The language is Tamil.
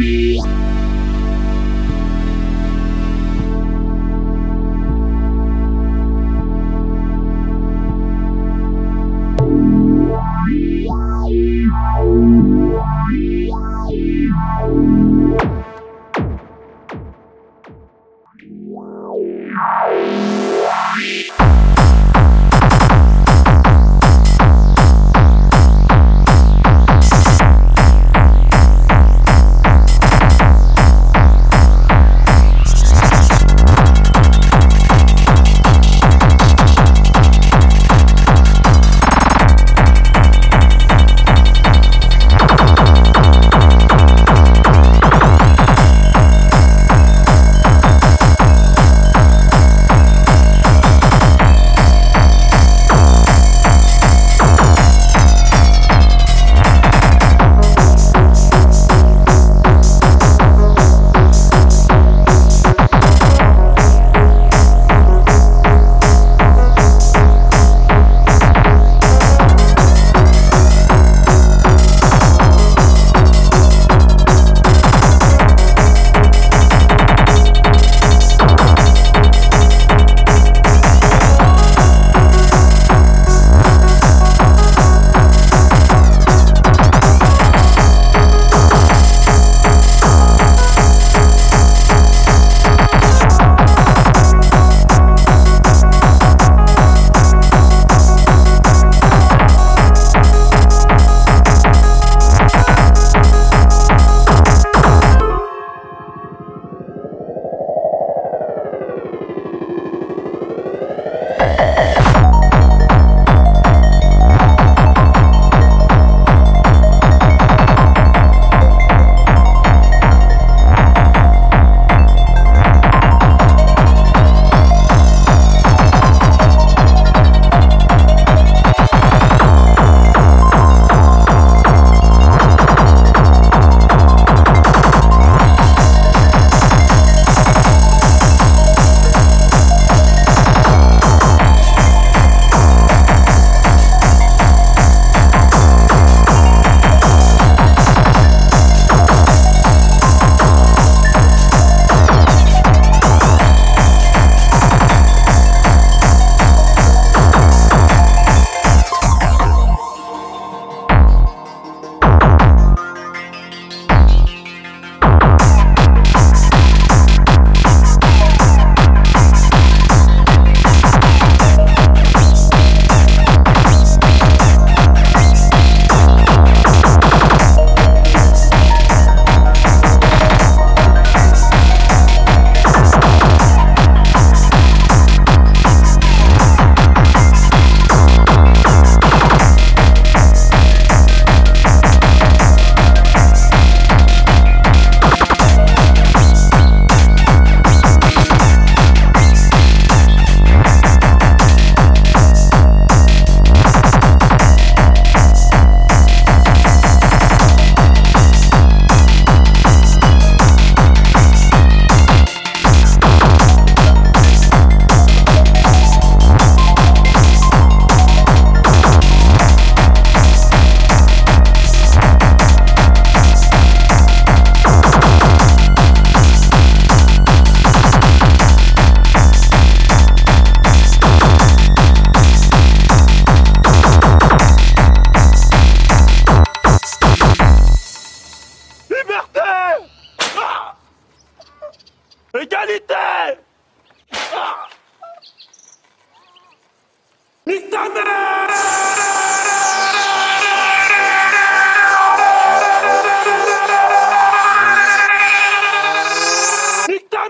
Wow. Égalité Nique ta mère Nique ta